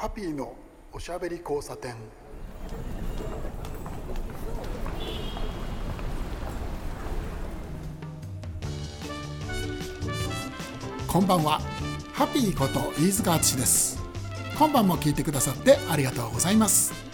ハピーのおしゃべり交差点。こんばんは。ハピーこと飯塚敦です。今晩も聞いてくださってありがとうございます。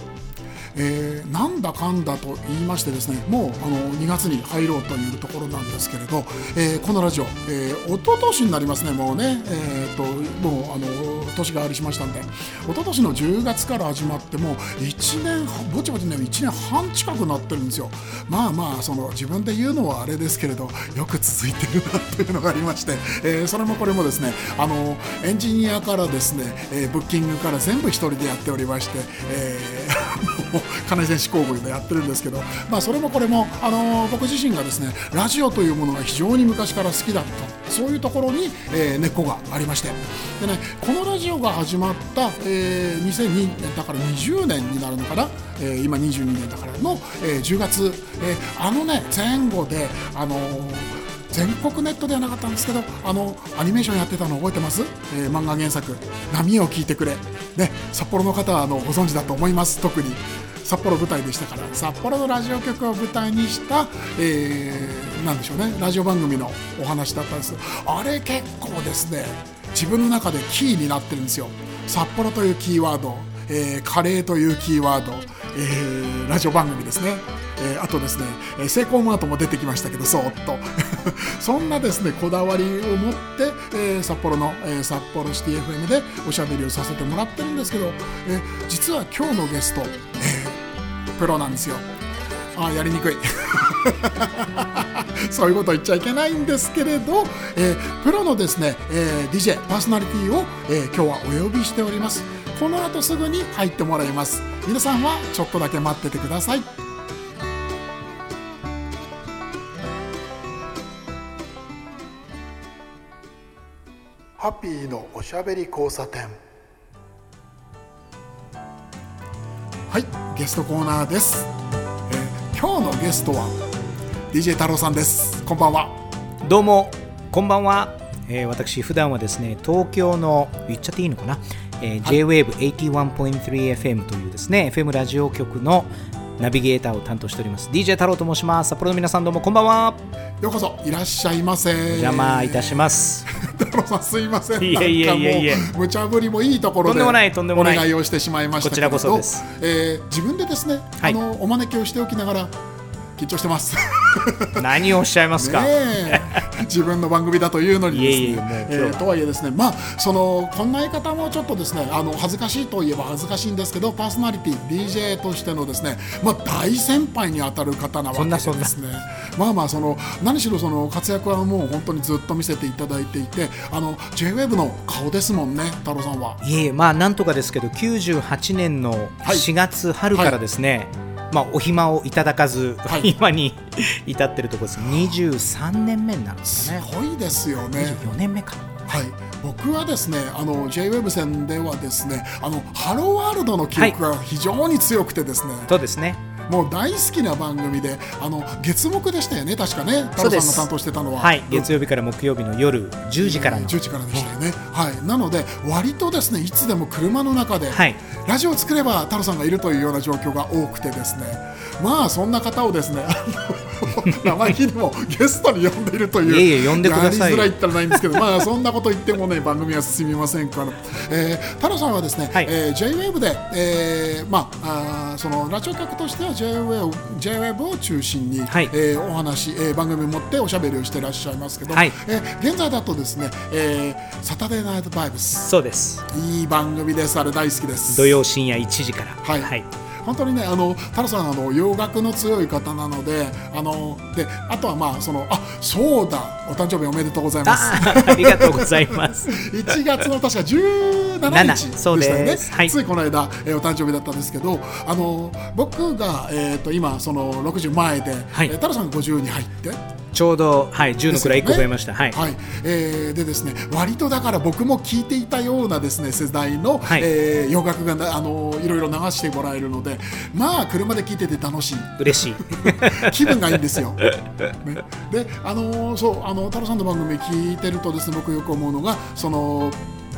えー、なんだかんだと言いましてですねもうあの2月に入ろうというところなんですけれど、えー、このラジオ、えー、一昨年になりますねもうね、えーと、もうあの年がありしましたんで一昨年の10月から始まってもう1年ぼちぼちね1年半近くなってるんですよ。まあまあその自分で言うのはあれですけれどよく続いてるなというのがありまして、えー、それもこれもですねあのエンジニアからですね、えー、ブッキングから全部一人でやっておりまして、えー、金井選手工具でやってるんですけど、まあ、それもこれも、あのー、僕自身がですねラジオというものが非常に昔から好きだったそういうところに、えー、根っこがありましてで、ね、このラジオが始まった、えー、2002だから20年になるのかな、えー、今22年だからの、えー、10月、えー、あのね前後であのー全国ネットではなかったんですけどあのアニメーションやってたの覚えてます、えー、漫画原作「波を聞いてくれ」ね札幌の方はあのご存知だと思います。特に。札幌舞台でしたから。札幌のラジオ局を舞台にした、えー、なんでしょうね。ラジオ番組のお話だったんです。あれ結構ですね自分の中でキーになってるんですよ。札幌というキーワード、えー、カレーというキーワード、えー、ラジオ番組ですね。えー、あとですね、えセイコーマートも出てきましたけどそーっと。そんなですねこだわりを持って、えー、札幌の、えー、札幌シティ FM でおしゃべりをさせてもらってるんですけど、え実は今日のゲスト、えプロなんですよ。あやりにくい。そういうこと言っちゃいけないんですけれど、えー、プロのですね、えー、DJ パーソナリティを、えー、今日はお呼びしております。この後すぐに入ってもらいます。皆さんはちょっとだけ待っててください。ハッピーのおしゃべり交差点。はいゲストコーナーです、えー、今日のゲストは DJ 太郎さんです。こんばんは。どうもこんばんは、えー、私普段はですね東京の言っちゃっていいのかな、えー、JWAVE81.3FM というですね FM ラジオ局のナビゲーターを担当しております。DJ 太郎と申します。札幌の皆さんどうもこんばんは。ようこそいらっしゃいませ。お邪魔いたします。太郎さんすいません。いえいえいえいえ。無茶ぶりもいいところでとんでもないとんでもない。お願いをしてしまいましたこちらこそです、えー、自分でですね、はい、あのお招きをしておきながら緊張してます。何をおっしゃいますか？自分の番組だというのにですね。えー、とはいえですね。まあそのこんな言い方もちょっとですねあの恥ずかしいといえば恥ずかしいんですけどパーソナリティ DJ としてのですねまあ大先輩にあたる方なわけですね。まあまあその何しろその活躍はもう本当にずっと見せていただいていてあの JWEB の顔ですもんね太郎さんは。いえまあなんとかですけど98年の4月春からですね、はいまあ、お暇をいただかず、はい、今に至ってるところです。23年目になるんですね。すごいですよね。24年目か。はい。僕はですねあの JWEB 戦ではですねあのハローワールドの記憶が非常に強くてですね、はい、そうですねもう大好きな番組であの月木でしたよね確かね。太郎さんが担当してたのは、はい、月曜日から木曜日の夜10時からの、10時からでしたよね、はい、なので割とですねいつでも車の中で、はい、ラジオを作れば太郎さんがいるというような状況が多くてですね。まあそんな方をですね 生意気にもゲストに呼んでいるという。いやいや呼んでくださいやりづらいったらないんですけどまあそんなこと言ってもね 番組は進みませんから、えー、太郎さんはですね、はい、えー、JWAVE で、えー、まああそのラジオ局としては JWAVE, JWAVE を中心に、はい、えー、お話、えー、番組を持っておしゃべりをしていらっしゃいますけど、はい、えー、現在だとですね、えー、サタデーナイトバイブスそうです。いい番組です。あれ大好きです。土曜深夜1時から。はい、はい本当にねあの太郎さんあの洋楽の強い方なのであのであとはまあそのあそうだお誕生日おめでとうございます。ありがとうございます。1月の確か17日でしたよね、はい、ついこの間、えー、お誕生日だったんですけどあの僕が、えーと、今その60前で、はい、太郎さんが50に入って。ちょうど、はい、10のくらい1個増えました、ね、はい、はい、えー、でですね割とだから僕も聞いていたようなですね世代の、はい、えー、洋楽があのいろいろ流してもらえるのでまあ車で聞いてて楽しい。嬉しい。気分がいいんですよ、ね、であのそうあの太郎さんの番組聞いてるとですね僕よく思うのがその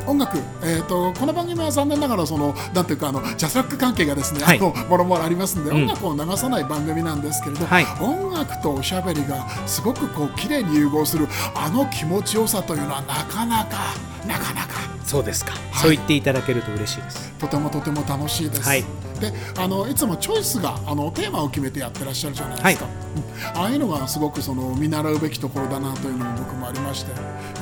音楽、えーと、この番組は残念ながらそのなんていうかあのジャスラック関係がですね、はい、あのもろもろありますんで、うん、音楽を流さない番組なんですけれど、はい、音楽とおしゃべりがすごくこう綺麗に融合するあの気持ちよさというのはなかなかなかなかそうですか、はい、そう言っていただけると嬉しいです。とてもとても楽しいです、はい、であのいつもチョイスがあのテーマを決めてやってらっしゃるじゃないですか、はい、ああいうのがすごくその見習うべきところだなというのも僕もありまして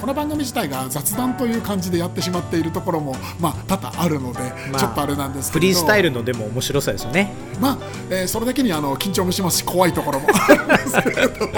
この番組自体が雑談という感じでやってしまっているところもまあ多々あるので、まあ、ちょっとあれなんですけど。フリースタイルのでも面白さですよね。まあ、えー、それだけにあの緊張もしますし怖いところも。あるんですけれど。も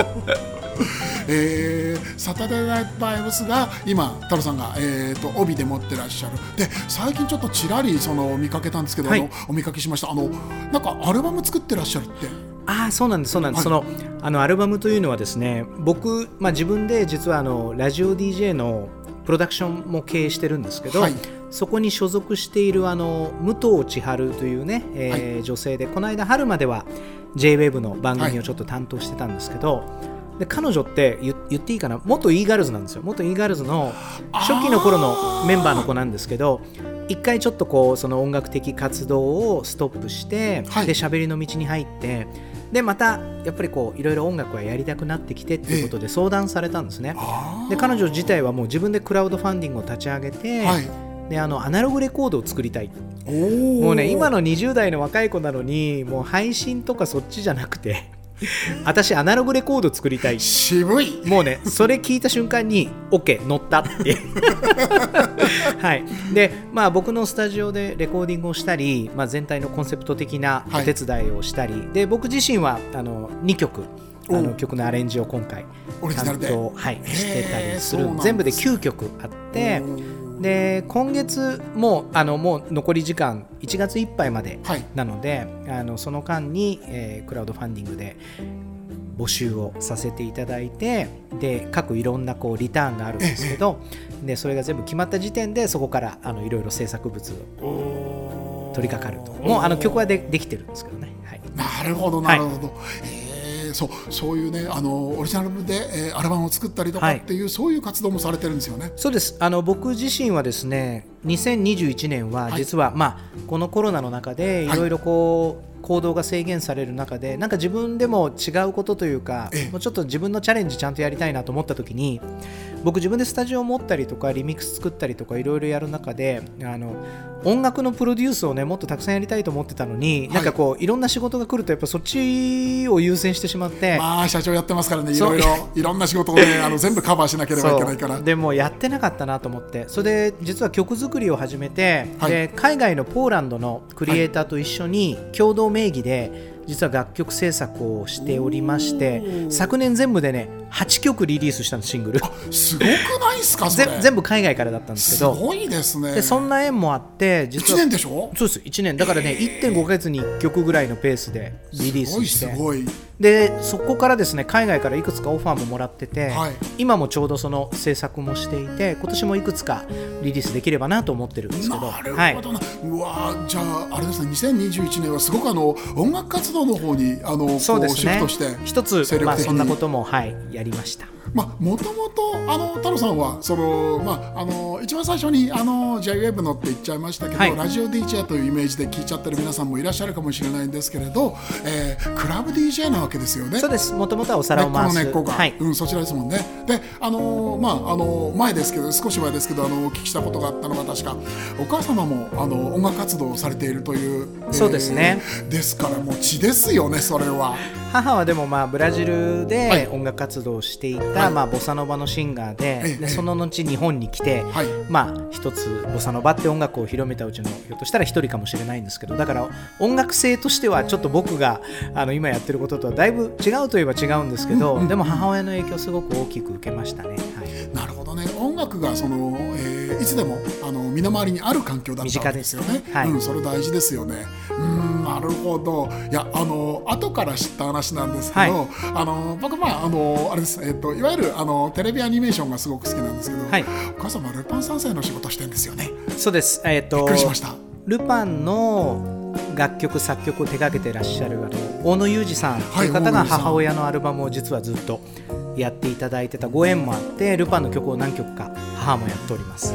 えー、サタデーナイトバイブスが今太郎さんが、えーと、帯で持ってらっしゃる。で最近ちょっとちらりその見かけたんですけど、はい、お見かけしました。あのなんかアルバム作ってらっしゃるって。ああそうなんですそうなんです、はい、そのあのアルバムというのはですね僕、まあ、自分で実はあのラジオ DJ のプロダクションも経営してるんですけど、はい、そこに所属しているあの武藤千春というね、えー、はい、女性でこの間春までは JWAVE の番組をちょっと担当してたんですけど、で彼女って言っていいかな？元 e ガールズなんですよ。元 e ガールズの初期の頃のメンバーの子なんですけど一回ちょっとこうその音楽的活動をストップして、はい、で喋りの道に入ってでまたやっぱりこういろいろ音楽はやりたくなってきてっていうことで相談されたんですね。で彼女自体はもう自分でクラウドファンディングを立ち上げて、はい、であのアナログレコードを作りたい。もうね今の20代の若い子なのにもう配信とかそっちじゃなくて 私アナログレコード作りたい。渋い。もうねそれ聞いた瞬間に OK 乗ったって。はい。でまあ僕のスタジオでレコーディングをしたり、まあ、全体のコンセプト的なお手伝いをしたり、はい、で僕自身はあの2曲。あの曲のアレンジを今回担当、はい、してたりする。全部で9曲あってで今月もあのもう残り時間1月いっぱいまでなので、はい、あのその間に、えー、クラウドファンディングで募集をさせていただいてで各いろんなこうリターンがあるんですけどでそれが全部決まった時点でそこからあのいろいろ制作物を取り掛かると。もうあの曲はでできてるんですけどね。はい、なるほどなるほど、はいそうそういうねあのオリジナルで、えー、アルバムを作ったりとかっていう、はい、そういう活動もされてるんですよね。そうです。あの僕自身はですね2021年は実は、はい、まあ、このコロナの中でい。ろいろこう、行動が制限される中でなんか自分でも違うことというかもうちょっと自分のチャレンジちゃんとやりたいなと思った時に僕自分でスタジオを持ったりとかリミックス作ったりとかいろいろやる中であの音楽のプロデュースをねもっとたくさんやりたいと思ってたのに、はい、なんかこういろんな仕事が来るとやっぱそっちを優先してしまってまあ社長やってますからねいろいろ。いろんな仕事をね あの全部カバーしなければいけないから。でもやってなかったなと思って。それで実は曲作りを始めて、はい、で海外のポーランドのクリエイターと一緒に共同名義で、実は楽曲制作をしておりまして昨年全部でね8曲リリースしたんですシングル。すごくないですか 全部海外からだったんですけど。すごいですね。でそんな縁もあって実は1年でしょ？そうです1年。だからね1.5か月に1曲ぐらいのペースでリリースして。すごいでそこからですね海外からいくつかオファーももらってて、はい、今もちょうどその制作もしていて今年もいくつかリリースできればなと思ってるんですけどなるほどな、はい、うわじゃああれですね2021年はすごくあの音楽活動の方にあのそうです、ね、シフトして一つ、まあ、そんなことも、はい、やりました。まあ、もともとあの太郎さんはその、まあ、あの一番最初にあの JWEB のって言っちゃいましたけど、はい、ラジオ DJ というイメージで聞いちゃってる皆さんもいらっしゃるかもしれないんですけれど、えー、クラブ DJ なわけですよね。そうですもともとはお皿を回す根っこの根っこが、はい、うん、そちらですもんね。であのまああの前ですけど少し前ですけどあのお聞きしたことがあったのが確かお母様もあの音楽活動をされているという、そうですね、ですからもう血ですよねそれは。母はでもまあブラジルで音楽活動をしていた、はい、まあボサノバのシンガーででその後日本に来て、はい、まあ一つボサノバって音楽を広めたうちのひょっとしたら一人かもしれないんですけどだから音楽性としてはちょっと僕があの今やってることとはだいぶ違うといえば違うんですけど、でも母親の影響すごく大きく受けましたね。はい、なるほどね。音楽がその、えー、いつでもあの身の回りにある環境だったわけですよね。はい、うん、それ大事ですよね。うんなるほど。いやあの後から知った話なんですけど、はい、あの僕まああのあれです、えっと、いわゆるあのテレビアニメーションがすごく好きなんですけど、はい、お母様ルパン三世の仕事してんですよね。そうです、えー、っと、びっくりしました。ルパンの楽曲作曲を手掛けてらっしゃるあの大野裕二さんという方が母親のアルバムを実はずっとやっていただいてたご縁もあってルパンの曲を何曲か母もやっております。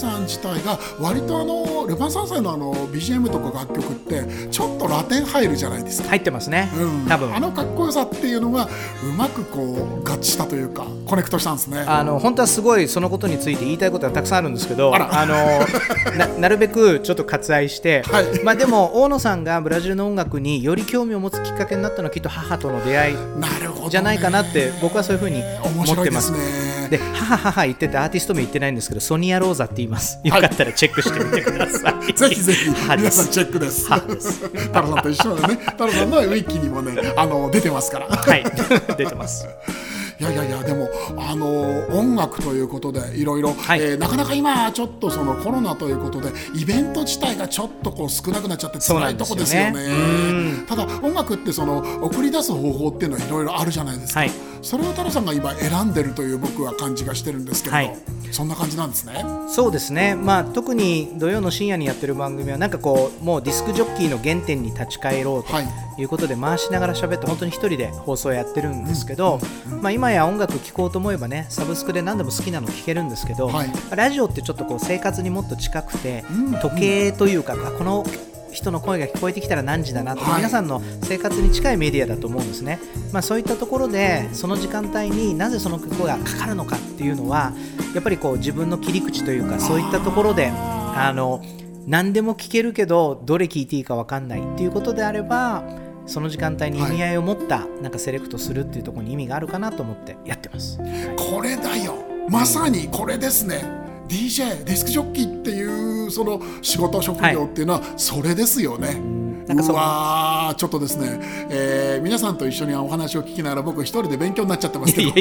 さん自体が割とあのルパン三世のあの BGM とか楽曲ってちょっとラテン入るじゃないですか。入ってますね、うん、多分。あのかっこよさっていうのがうまくこう合致したというかコネクトしたんですね。あの本当はすごいそのことについて言いたいことはたくさんあるんですけどあの ななるべくちょっと割愛して、はい、まあでも大野さんがブラジルの音楽により興味を持つきっかけになったのはきっと母との出会いじゃないかなって僕はそういうふうに思ってます。で母母言っててアーティスト名言ってないんですけどソニア・ローザって言います。よかったらチェックしてみてください、ぜひぜひ。皆さんチェックです。太郎さんと一緒でね。太郎さんのウィッキにもねあの出てますから。はい。出てます。いやいやいやでもあの音楽ということでいろいろ、はい、えー、なかなか今ちょっとそのコロナということでイベント自体がちょっとこう少なくなっちゃって辛いとこですよね、ね、ただ音楽ってその送り出す方法っていうのはいろいろあるじゃないですか、はい、それを太郎さんが今選んでるという僕は感じがしてるんですけど、はい、そんな感じなんですね。そうですね。まあ特に土曜の深夜にやってる番組はなんかこうもうディスクジョッキーの原点に立ち返ろうとい。うことで回しながら喋って本当に一人で放送やってるんですけど、まあ今や音楽聴こうと思えばねサブスクで何でも好きなの聴けるんですけど、はい、ラジオってちょっとこう生活にもっと近くて、うん、時計というか、この人の声が聞こえてきたら何時だなと、はい、皆さんの生活に近いメディアだと思うんですね、まあ、そういったところでその時間帯になぜその曲がかかるのかっていうのはやっぱりこう自分の切り口というかそういったところであの何でも聞けるけどどれ聞いていいか分かんないっていうことであればその時間帯に意味合いを持ったなんかセレクトするっていうところに意味があるかなと思ってやってます。これだよ。まさにこれですね DJ ディスクジョッキーっていうその仕事職業っていうのはそれですよね。はい、う。わちょっとですね、えー、皆さんと一緒にお話を聞きながら僕一人で勉強になっちゃってますけど。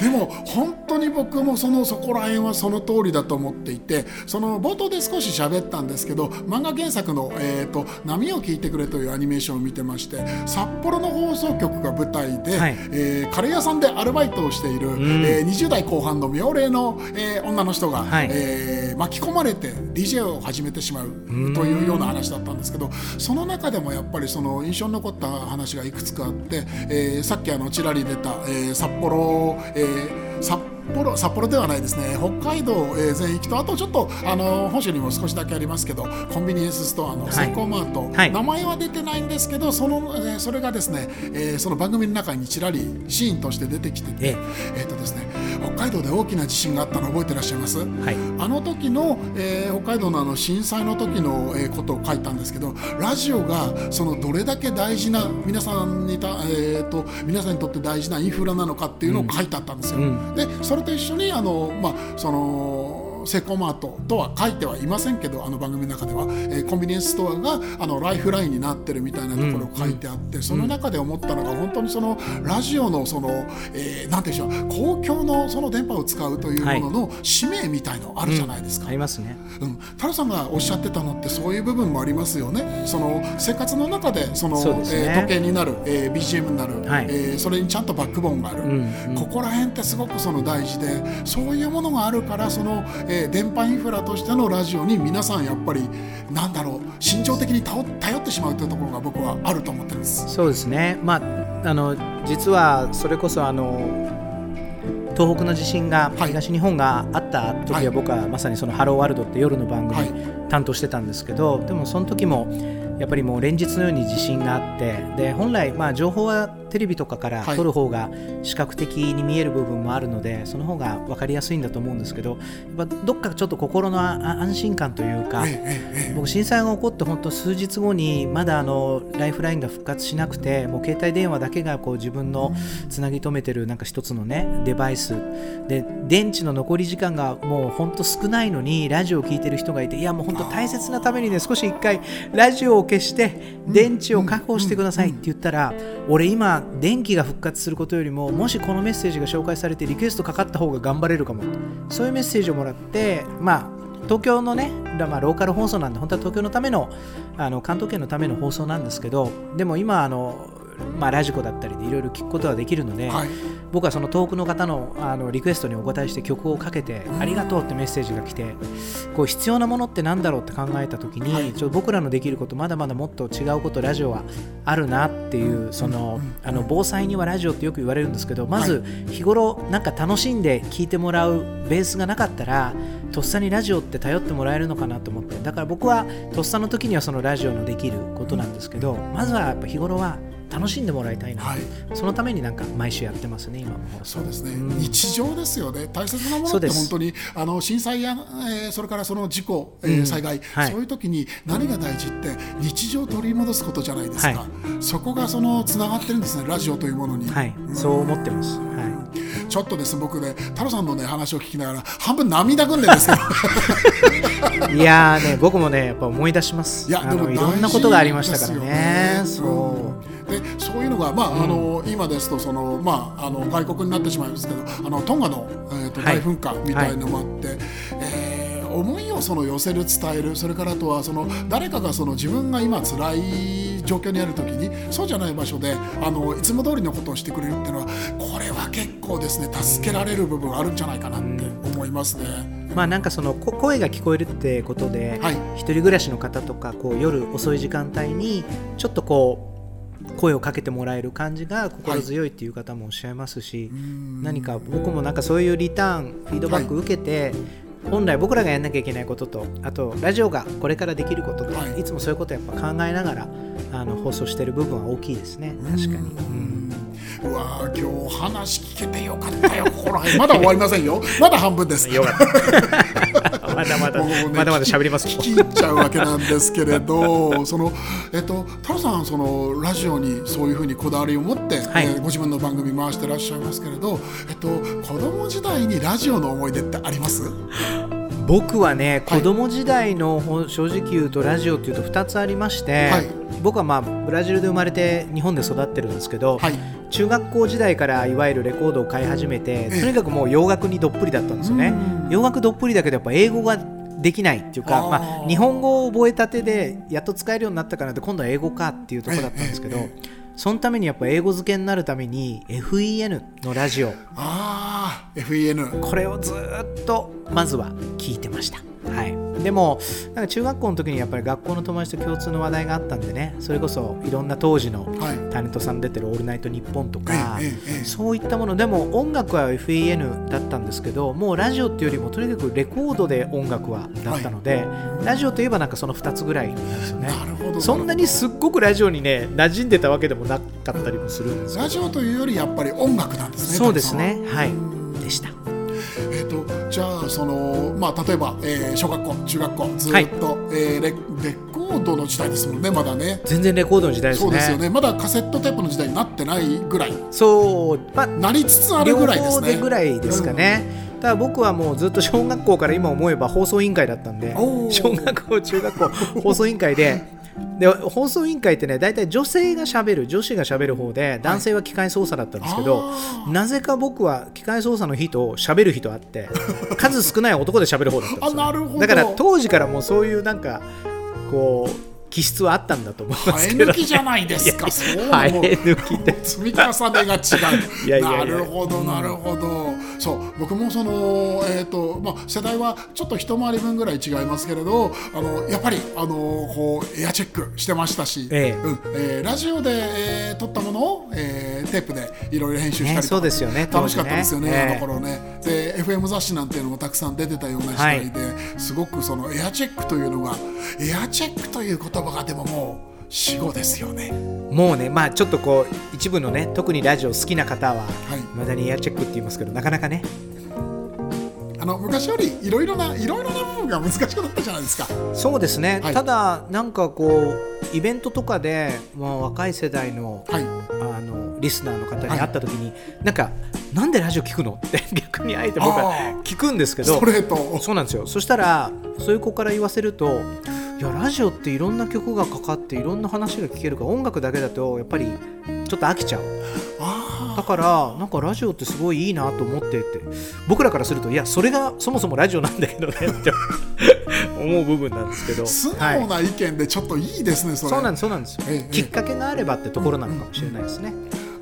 でも本当に僕もそのそこら辺はその通りだと思っていてその冒頭で少し喋ったんですけど漫画原作の、えーと「波を聞いてくれ」というアニメーションを見てまして札幌の放送局が舞台で、はい、えー、カレー屋さんでアルバイトをしている、うん、えー、20代後半の妙齢の、えー、女の人が、はい、えー、巻き込まれて DJ を始めてしまうというような話だったんですけどその中でもやっぱりその印象に残った話がいくつかあって、えー、さっきあのちらり出た、えー、札幌、えー、札幌幌札幌ではないですね。北海道、えー、全域とあとちょっとあの本州にも少しだけありますけどコンビニエンスストアのセイコーマート、はい、名前は出てないんですけどその、えー、それがですね、えー、その番組の中にちらりシーンとして出てきてて、ええ。ー、とですね北海道で大きな地震があったの覚えてらっしゃいます、はい、あの時の、えー、北海道のあの震災の時の、えー、ことを書いたんですけどラジオがそのどれだけ大事な皆さんにた、えーと、皆さんにとって大事なインフラなのかっていうのを書いてあったんですよ。うん、でそれと一緒にあの、まあ、そのセコマートとは書いてはいませんけどあの番組の中では、えー、コンビニエンスストアがあのライフラインになってるみたいなところを書いてあって、うん、その中で思ったのが本当にそのラジオのその、えー、なんていうんでしょう公共のその電波を使うというものの使命みたいのあるじゃないですか。うん、ありますね。うん、太郎さんがおっしゃってたのってそういう部分もありますよね。その生活の中でそのそ、ね、えー、時計になる、えー、BGM になる、はい、えー、それにちゃんとバックボーンがある、うんうん、ここら辺ってすごくその大事でそういうものがあるからその、えー、電波インフララとしてのラジオに皆さんやっぱりなんだろう心情的に頼ってしまうというところが僕はあると思ってます。そうですね、まあ、あの実はそれこそあの東北の地震が東日本があった時は僕はまさにその「ハローワールド」って夜の番組担当してたんですけどでもその時もやっぱりもう連日のように地震があってで本来まあ情報はテレビとかから撮る方が視覚的に見える部分もあるので、はい、その方が分かりやすいんだと思うんですけどやっぱどっかちょっと心の安心感というか、僕震災が起こって本当数日後にまだあのライフラインが復活しなくてもう携帯電話だけがこう自分のつなぎ止めてるなんか一つのねデバイス。で電池の残り時間がもう本当少ないのにラジオを聴いてる人がいていやもう本当大切なためにね少し一回ラジオを消して電池を確保してくださいって言ったら俺今電気が復活することよりももしこのメッセージが紹介されてリクエストかかった方が頑張れるかもそういうメッセージをもらってまあ東京のね、まあ、ローカル放送なんで本当は東京のためのあの関東圏のための放送なんですけどでも今あのまあ、ラジコだったりでいろいろ聞くことができるので、はい、僕はその遠くの方のあのリクエストにお答えして曲をかけて、ありがとうってメッセージが来てこう必要なものって何だろうって考えた時に、はい、ちょ僕らのできることまだまだもっと違うことラジオはあるなっていうそのあの防災にはラジオってよく言われるんですけどまず日頃なんか楽しんで聴いてもらうベースがなかったらとっさにラジオって頼ってもらえるのかなと思ってだから僕はとっさの時にはそのラジオのできることなんですけどまずはやっぱ日頃は楽しんでもらいたいな、はい、そのためになんか毎週やってますね今も。そうですね、うん、日常ですよね。大切なものって本当にあの震災や、えー、それからその事故、えー、災害、はい、そういう時に何が大事って日常を取り戻すことじゃないですか、はい、そこがそのつながってるんですねラジオというものに、はい、うん、そう思ってます、はい。ちょっとです僕ね太郎さんのね話を聞きながら半分涙ぐんでですよ。いやね僕もねやっぱ思い出します。いやでもいろんなことがありましたからね、ね、そうでそういうのが、まあ、うん、あの今ですとその、まあ、あの外国になってしまいますけどあのトンガの、えーと、大噴火みたいのもあって、はい、えー、思いをその寄せる伝えるそれからあとはその誰かがその自分が今辛い状況にある時にそうじゃない場所であのいつも通りのことをしてくれるっていうのはこれは結構ですね助けられる部分あるんじゃないかなって思いますね。まあなんかその声が聞こえるってことで、はい、一人暮らしの方とかこう夜遅い時間帯にちょっとこう声をかけてもらえる感じが心強いっていう方もおっしゃいますし、はい、何か僕もなんかそういうリターンフィードバック受けて、はい、本来僕らがやんなきゃいけないこととあとラジオがこれからできることと、はい、いつもそういうことをやっぱ考えながらあの放送してる部分は大きいですね。確かに。うわ今日話聞けてよかったよここら辺。まだ終わりませんよ。まだ半分です。よかった。まだ まだ、ね、まだ喋ります聞き入っちゃうわけなんですけれど そのえっと太郎さんそのラジオにそういうふうにこだわりを持って、はい、えー、ご自分の番組回してらっしゃいますけれどえっと子供時代にラジオの思い出ってあります？僕はね、子供時代の正直言うとラジオっていうと2つありまして、はい、僕はまあブラジルで生まれて日本で育ってるんですけど、はい、中学校時代からいわゆるレコードを買い始めてとにかくもう洋楽にどっぷりだったんですよね。洋楽どっぷりだけどやっぱ英語ができないっていうかまあ、日本語を覚えたてでやっと使えるようになったからって今度は英語かっていうところだったんですけど。そのためにやっぱ英語付けになるために FEN のラジオ。ああ FEN これをずっとまずは聞いてました。はいでもなんか中学校の時にやっぱり学校の友達と共通の話題があったんでねそれこそいろんな当時のタレントさん出てる「オールナイトニッポン」とか、そういったもの。でも音楽は FEN だったんですけどもうラジオっていうよりもとにかくレコードで音楽はだったので、はい、ラジオといえばなんかその2つぐらいなんですよね。そんなにすっごくラジオにね馴染んでたわけでもなかったりもするんですラジオというよりやっぱり音楽なんですねそうですね。はい。でした。えーと、じゃあその、まあ、例えば、えー、小学校中学校ずっと、はい、えー、レレコードの時代ですもんねまだね。全然レコードの時代ですね。そうですよね。まだカセットテープの時代になってないぐらい。そう、まあ、なりつつあるぐらいですね。ぐらいですかね、うん、ただ僕はもうずっと小学校から今思えば放送委員会だったんで小学校中学校放送委員会で で放送委員会ってね大体女性がしゃべる女子がしゃべる方で男性は機械操作だったんですけど、はい、なぜか僕は機械操作の日としゃべる日とあって 数少ない男でしゃべる方だったんですよ、だから当時からもうそういうなんかこう気質はあったんだと思いますけど、ね、抜きじゃないですか。そう生え抜きで 積み重ねが違う。いやいや。なるほどなるほど。そう僕もそのえっ、ー、とまあ世代はちょっと一回り分ぐらい違いますけれど、あのやっぱりあのこうエアチェックしてましたし、ええうんえー、ラジオで、えー、撮ったものを、えー、テープでいろいろ編集したりとか、ね、そうですよね。楽しかったですよね、ねあの頃ね。で FM 雑誌なんていうのもたくさん出てたような時代で、はい、すごくそのエアチェックというのがエアチェックという言葉葉がでももう死後ですよね。もうねまあちょっとこう一部のね特にラジオ好きな方は、はい、まだにエアチェックって言いますけどなかなかね。あの昔よりいろいろないろいろな部分が難しくなったじゃないですか。そうですね、はい、ただなんかこうイベントとかで、まあ、若い世代の,、はい、あのリスナーの方に会った時に、はい、なんかなんでラジオ聞くのって逆にあえて僕は聞くんですけどそうなんですよ。そしたらそういう子から言わせるといやラジオっていろんな曲がかかっていろんな話が聞けるから音楽だけだとやっぱりちょっと飽きちゃう。だからなんかラジオってすごいいいなと思ってって。僕らからするといやそれがそもそもラジオなんだけどねって 思う部分なんですけど。素直な意見でちょっといいですね、それ。そうなんですそうなんです。よ、ええ。きっかけがあればってところなのかもしれないですね、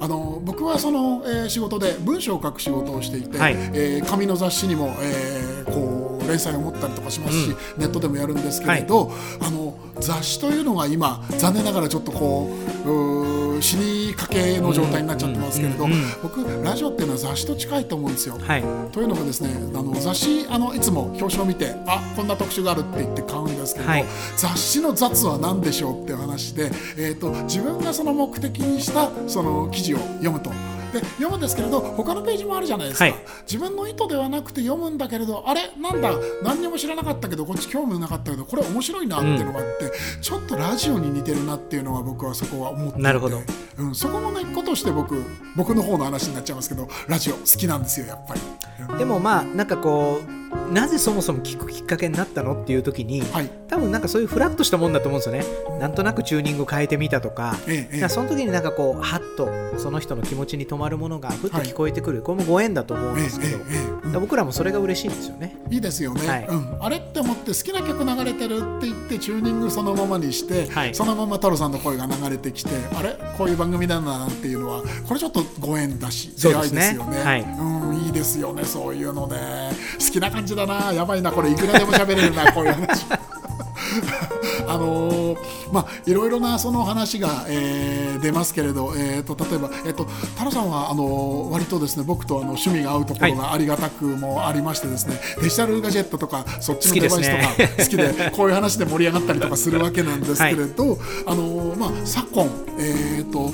あの僕はその、えー仕事で文章を書く仕事をしていて、はい。えー紙の雑誌にも、えーこう連載を持ったりとかしますし、ネットでもやるんですけれど、あの雑誌というのが今残念ながらちょっとこううー死にかけの状態になっちゃってますけれど、僕ラジオっていうのは雑誌と近いと思うんですよ。はいというのがですねあの雑誌あのいつも表紙を見てあこんな特集があるって言って買うんですけど、はい雑誌の雑は何でしょうっていう話で、えー、と自分がその目的にしたその記事を読むと。で読むんですけれど他のページもあるじゃないですか、はい。自分の意図ではなくて読むんだけれどあれ？なんだ？何にも知らなかったけどこっち興味なかったけどこれ面白いなっていうのがあって、ちょっとラジオに似てるなっていうのは僕はそこは思ってなるほど。うん、そこの根っことして僕僕の方の話になっちゃいますけどラジオ好きなんですよやっぱり。うん。でもまあなんかこうなぜそもそも聞くきっかけになったのっていう時に、はい。多分なんかそういうフラッとしたもんだと思うんですよね。なんとなくチューニング変えてみたとか,、ええええ。その時になんかこうハッとその人の気持ちに留まるものがふっと聞こえてくる、これもご縁だと思うんですけど、えうん僕らもそれが嬉しいんですよね。いいですよね、はい。うん、あれって思って好きな曲流れてるって言ってチューニングそのままにして、はい。そのまま太郎さんの声が流れてきてあれ？こういう番組だなっていうのはこれちょっとご縁だし出会いですね。ですよね。はい。うん、いいですよねそういうのね。好きな感じだなやばいなこれいくらでも喋れるな こういう話。あのーまあいろいろなその話が、えー出ますけれど、えー、と例えば、えー、と太郎さんはあのー割とですね僕とあの趣味が合うところがありがたくもありましてですね、デジタルガジェットとかそっちのデバイスとか好きでこういう話で盛り上がったりとかするわけなんですけれど、あのーまあ、昨今、えー、と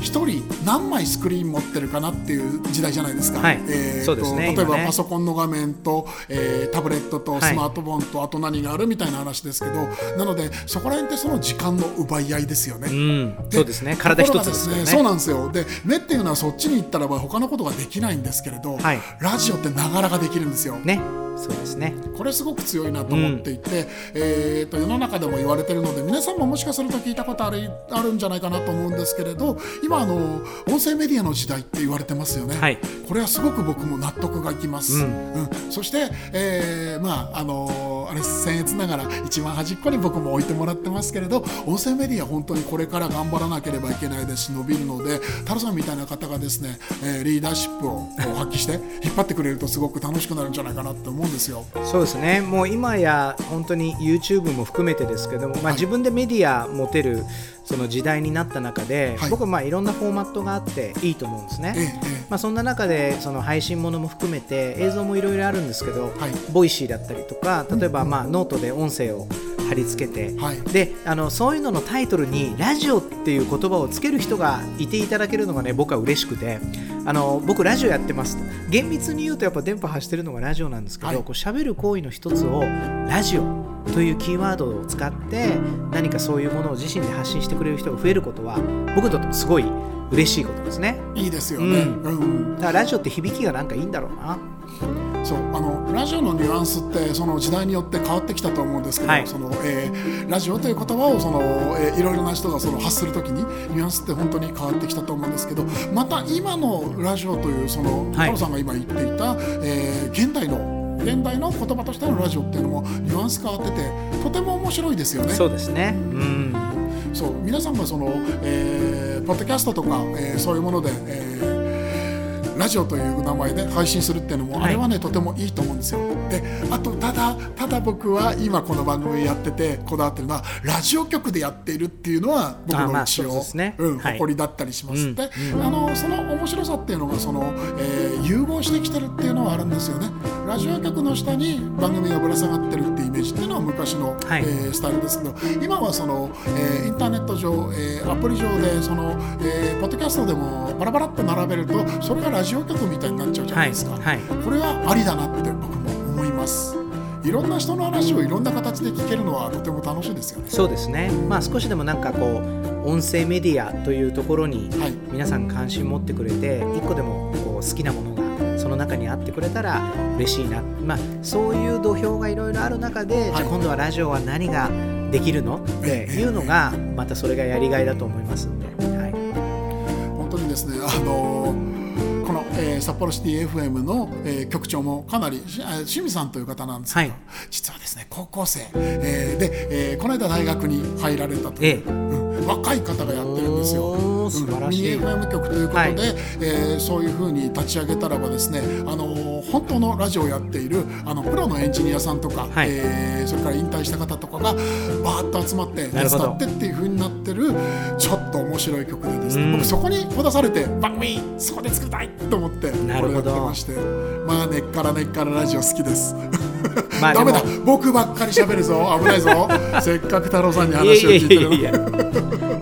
一人何枚スクリーン持ってるかなっていう時代じゃないですか。はい。えーと例えばパソコンの画面と、えータブレットとはいスマートフォンとあと何があるみたいな話ですけど、なのでそこら辺ってその時間の奪い合いですよね。うん。そうですね。体一つですよね。ところがそうなんですよ。で目っていうのはそっちに行ったらば他のことができないんですけれど、はい。ラジオってながらができるんですよ。ねそうですね。これすごく強いなと思っていて、えーと世の中でも言われてるので皆さんももしかすると聞いたことあるあるんじゃないかなと思うんですけれど今あの音声メディアの時代って言われてますよね、はい。これはすごく僕も納得がいきます、ううんん。そして、えーまああのあれ僭越ながら一番端っこに僕も置いてもらってますけれど音声メディア本当にこれから頑張らなければいけないですし伸びるので太郎さんみたいな方がですね、えーリーダーシップを発揮して引っ張ってくれるとすごく楽しくなるんじゃないかなって思うんですよ。そうですねもう今や本当に YouTube も含めてですけども、まあ、自分でメディア持てるその時代になった中で、はい。僕はまあいろんなフォーマットがあっていいと思うんですね。ええええ。まあ、そんな中でその配信ものも含めて映像もいろいろあるんですけど、はい。 Voicy だったりとか例えばまあノートで音声を貼り付けて、はい。であのそういうののタイトルにラジオっていう言葉をつける人がいていただけるのがね僕は嬉しくてあの僕ラジオやってますと。厳密に言うとやっぱ電波発してるのがラジオなんですけど、はい。こう喋る行為の一つをラジオというキーワードを使って何かそういうものを自身で発信してくれる人が増えることは僕にとってもすごい嬉しいことですね。いいですよね。うんうんだからラジオって響きがなんかいいんだろうな。そうあのラジオのニュアンスってその時代によって変わってきたと思うんですけど、はいそのえーラジオという言葉をその、えーいろいろな人がその発するときにニュアンスって本当に変わってきたと思うんですけどまた今のラジオというそのはい太郎さんが今言っていた、えー現代の現代の言葉としてのラジオっていうのもニュアンス変わっててとても面白いですよね。そうですね。うん。そう皆さんがその、えーポッドキャストとか、えーそういうもので、えーラジオという名前で配信するっていうのも、はいあれはねとてもいいと思うんですよ。であとただただ僕は今この番組やっててこだわってるのはラジオ局でやっているっていうのは僕の一応、ねうん、はい誇りだったりします。うんで、あのその面白さっていうのがその、えー融合してきてるっていうのはあるんですよね。ラジオ局の下に番組がぶら下がってるっていうイメージっていうのは昔の、はい。えースタイルですけど今はその、えーインターネット上、えーアプリ上でその、えーポッドキャストでもバラバラっと並べるとそれがラジオ局みたいになっちゃうじゃなはいいですか、はい。これはありだなって僕も思います。いろんな人の話をいろんな形で聞けるのはとても楽しいですよね。そうですね。まあ少しでもなんかこう音声メディアというところにはい。皆さん関心持ってくれて一個でもこう好きなものがその中にあってくれたら嬉しいな。まあそういう土俵がいろいろある中で、じゃあ今度はラジオは何ができるの？っていうのがまたそれがやりがいだと思いますんで。はい。本当にですねあのこの、えーー、札幌シティ FM の、えー、局長もかなり清水さんという方なんですけど、はい、実はですね高校生、えー、で、えー、この間大学に入られたという、ええうん、若い方がやってるんですよ。素晴らしい、うん、FM 局ということで、はい、えー、そういうふうに立ち上げたらばですねあの本当のラジオをやっているあのプロのエンジニアさんとか、はい、えー、それから引退した方とかがバーッと集まって手伝ってっていうふうになってるちょっと面白い曲でですね、うん、僕そこにこだされて番組そこで作りたいと思ってこれやってまして。まあ根っから根っからラジオ好きです。まあ、ダメだ。僕ばっかり喋るぞ。危ないぞ。せっかく太郎さんに話を聞いてる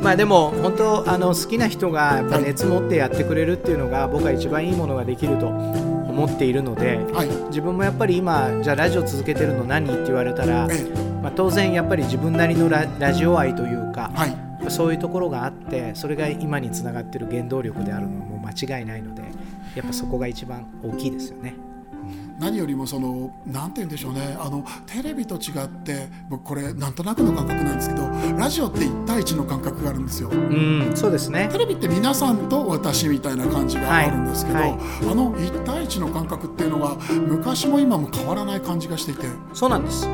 まあでも本当あの好きな人がやっぱ熱持ってやってくれるっていうのが僕は一番いいものができると思っているので、はい、自分もやっぱり今じゃあラジオ続けてるの何って言われたら、まあ、当然やっぱり自分なりのララジオ愛というか、はい、そういうところがあってそれが今につながってる原動力であるのも間違いないのでやっぱそこが一番大きいですよね。何よりもその何て言うんでしょうね。あのテレビと違って僕これなんとなくの感覚なんですけどラジオって1対1の感覚があるんですよ。うんそうですね。テレビって皆さんと私みたいな感じがあるんですけど、はい。はい、あの1対1の感覚っていうのが昔も今も変わらない感じがしていて。そうなんです。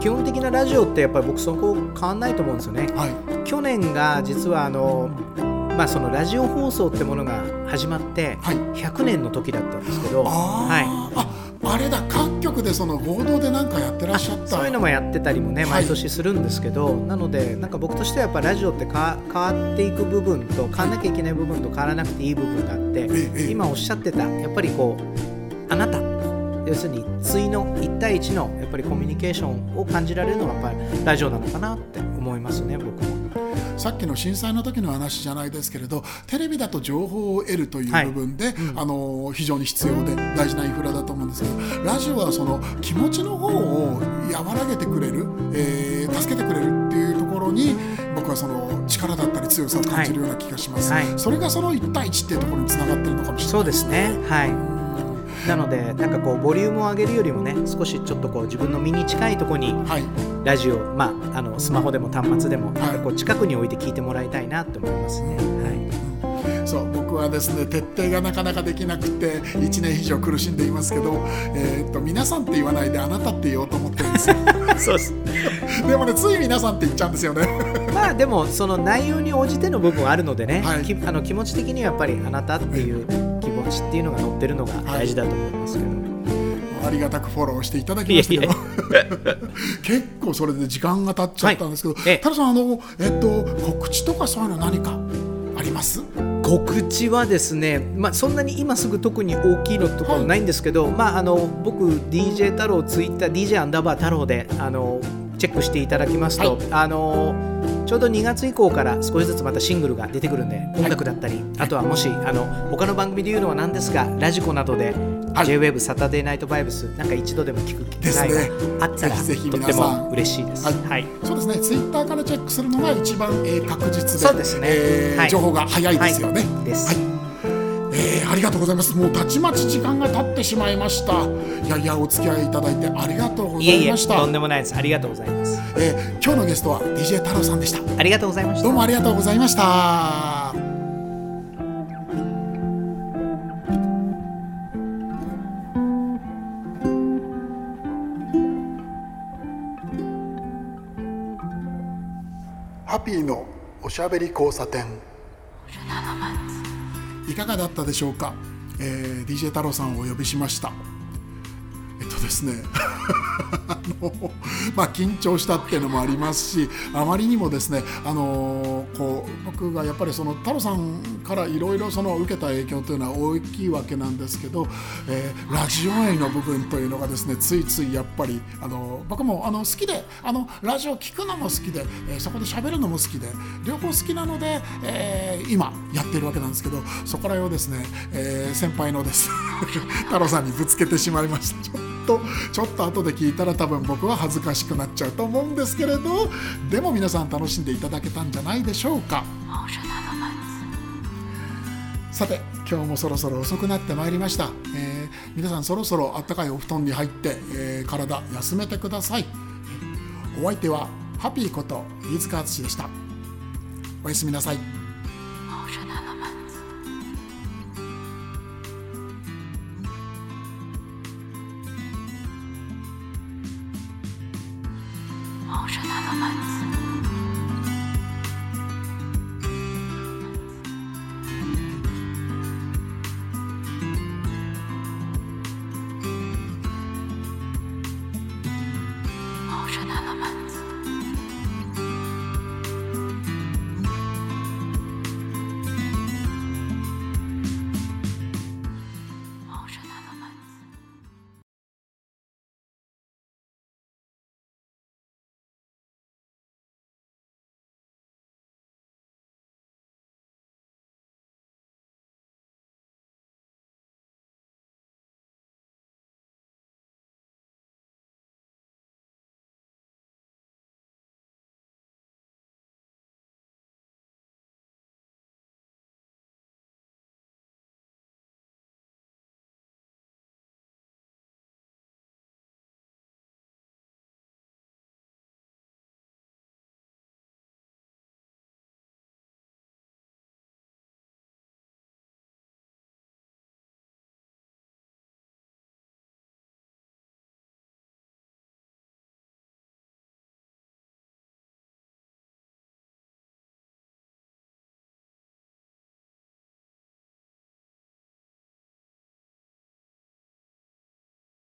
基本的なラジオってやっぱり僕そこ変わんないと思うんですよね。はい、去年が実はあのまあ、そのラジオ放送ってものが始まって100年の時だったんですけど、はい、あれだ各局でその合同で何かやってらっしゃった。そういうのもやってたりもね毎年するんですけど、はい、なのでなんか僕としてはやっぱラジオってか変わっていく部分と変わらなきゃいけない部分と変わらなくていい部分があって、今おっしゃってたやっぱりこうあなた要するに対の1対1のやっぱりコミュニケーションを感じられるのはやっぱりラジオなのかなって思いますね僕も。さっきの震災の時の話じゃないですけれどテレビだと情報を得るという部分で、はいうん、あの非常に必要で大事なインフラだと思うんですけどラジオはその気持ちの方を和らげてくれる、えー、助けてくれるっていうところに僕はその力だったり強さを感じるような気がします、はい。はい、それがその1対1っていうところにつながってるのかもしれないそうですね。はいなのでなんかこうボリュームを上げるよりもね少しちょっとこう自分の身に近いところに、ラジオ、まあ、あのスマホでも端末でも、なんかこう近くに置いて聞いてもらいたいなと思いますね。はい、そう僕はですね徹底がなかなかできなくて1年以上苦しんでいますけど、えー、っと皆さんって言わないであなたって言おうと思ってるんですよ。そうです。でもねつい皆さんって言っちゃうんですよね。まあでもその内容に応じての部分はあるのでね、はい、あの気持ち的にはやっぱりあなたっていう気持ちっていうのが乗ってるのが大事だと思いますけど、はい、ありがたくフォローしていただきましたけど。結構それで時間が経っちゃったんですけど、はい、たださんあの、えっと、告知とかそういうの何かあります？告知はですね、まあ、そんなに今すぐ特に大きいのところないんですけど、はい、まあ、あの僕 DJ 太郎ツイッター DJ アンダーバー太郎であのチェックしていただきますと、はい、あのちょうど2月以降から少しずつまたシングルが出てくるんで音楽だったり、はい、あとはもしあの他の番組で言うのは何ですがラジコなどで J-WAVE サタデーナイトバイブスなんか一度でも聞く機会があったら、ね、ぜひとっても嬉しいです。はい、はい、そうですね。ツイッターからチェックするのが一番、えー、確実で、そうですね、えー、情報が早いですよね。です。はいえー、ありがとうございます。もうたちまち時間が経ってしまいました。いやいやお付き合いいただいてありがとうございました。とんでもないです。ありがとうございます、えー、今日のゲストは DJ 太郎さんでした。ありがとうございました。どうもありがとうございました。ハッピーのおしゃべり交差点。いかがだったでしょうか、えー、DJ 太郎さんをお呼びしました。えっとですね。あ のまあ緊張したっていうのもありますしあまりにもですねあのこう僕がやっぱりその太郎さんからいろいろその受けた影響というのは大きいわけなんですけど、えー、ラジオ愛の部分というのがですねついついやっぱりあの僕もあの好きであのラジオ聞くのも好きで、えー、そこで喋るのも好きで両方好きなので、えー、今やっているわけなんですけどそこら辺をですね、えー、先輩のです 太郎さんにぶつけてしまいました。ちょっとちょっと後で聞いたら多分僕は恥ずかしくなっちゃうと思うんですけれどでも皆さん楽しんでいただけたんじゃないでしょうか。さて今日もそろそろ遅くなってまいりました、えー、皆さんそろそろあったかいお布団に入って、えー、体休めてください。お相手はハッピーこと飯塚敦でした。おやすみなさい。